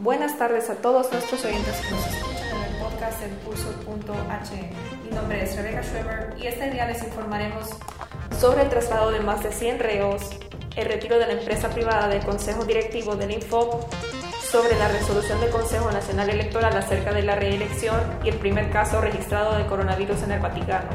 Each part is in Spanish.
Buenas tardes a todos nuestros oyentes que nos escuchan en el podcast El Pulso.h. Mi nombre es Rebecca Schreber y este día les informaremos sobre el traslado de más de 100 reos, el retiro de la empresa privada del Consejo Directivo del Info, sobre la resolución del Consejo Nacional Electoral acerca de la reelección y el primer caso registrado de coronavirus en el Vaticano.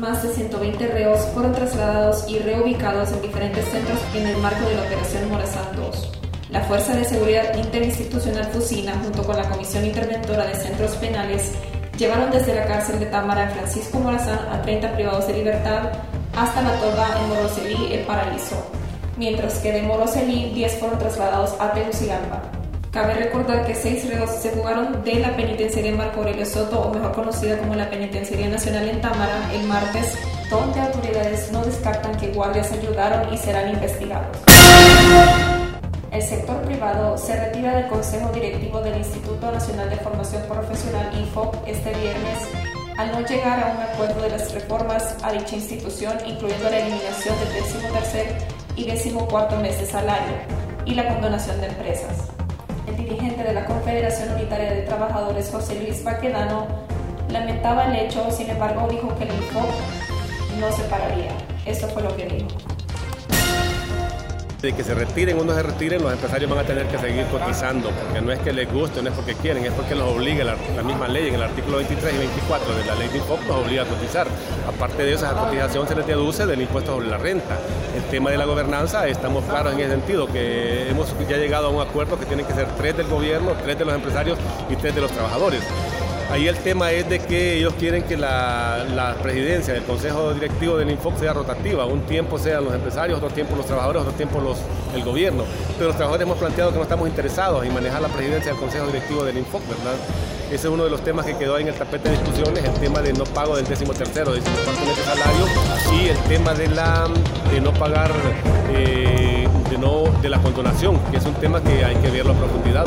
Más de 120 reos fueron trasladados y reubicados en diferentes centros en el marco de la Operación Morazán 2. La Fuerza de Seguridad Interinstitucional Fusina, junto con la Comisión Interventora de Centros Penales, llevaron desde la cárcel de Támara Francisco Morazán a 30 privados de libertad hasta la toga en Moroselí, El Paraíso, mientras que de Moroselí 10 fueron trasladados a Tegucigalpa. Cabe recordar que seis reos se jugaron de la penitenciaría Marco Aurelio Soto, o mejor conocida como la Penitenciaría Nacional en Támara, el martes, donde autoridades no descartan que guardias ayudaron y serán investigados el sector privado se retira del Consejo Directivo del Instituto Nacional de Formación Profesional INFOP este viernes al no llegar a un acuerdo de las reformas a dicha institución, incluyendo la eliminación del décimo tercer y décimo cuarto mes de salario y la condonación de empresas. El dirigente de la Confederación Unitaria de Trabajadores, José Luis Baquedano, lamentaba el hecho, sin embargo dijo que el INFOP no se pararía. Esto fue lo que dijo de que se retiren o no se retiren, los empresarios van a tener que seguir cotizando, porque no es que les guste, no es porque quieren, es porque los obliga la, misma ley, en el artículo 23 y 24 de la ley de impuestos los obliga a cotizar. Aparte de eso, esa cotización se les deduce del impuesto sobre la renta. El tema de la gobernanza, estamos claros en ese sentido, que hemos ya llegado a un acuerdo que tienen que ser tres del gobierno, tres de los empresarios y tres de los trabajadores. Ahí el tema es de que ellos quieren que la, presidencia del Consejo Directivo del Infoc sea rotativa. Un tiempo sean los empresarios, otro tiempo los trabajadores, otro tiempo los, el gobierno. Pero los trabajadores hemos planteado que no estamos interesados en manejar la presidencia del Consejo Directivo del Infoc, ¿verdad? Ese es uno de los temas que quedó en el tapete de discusiones, el tema de no pago del décimo tercero, décimo cuarto mes de salario y el tema de, la, de no pagar, eh, de, no, de la condonación, que es un tema que hay que verlo a profundidad.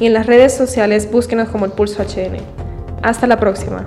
y en las redes sociales búsquenos como el Pulso HN. Hasta la próxima.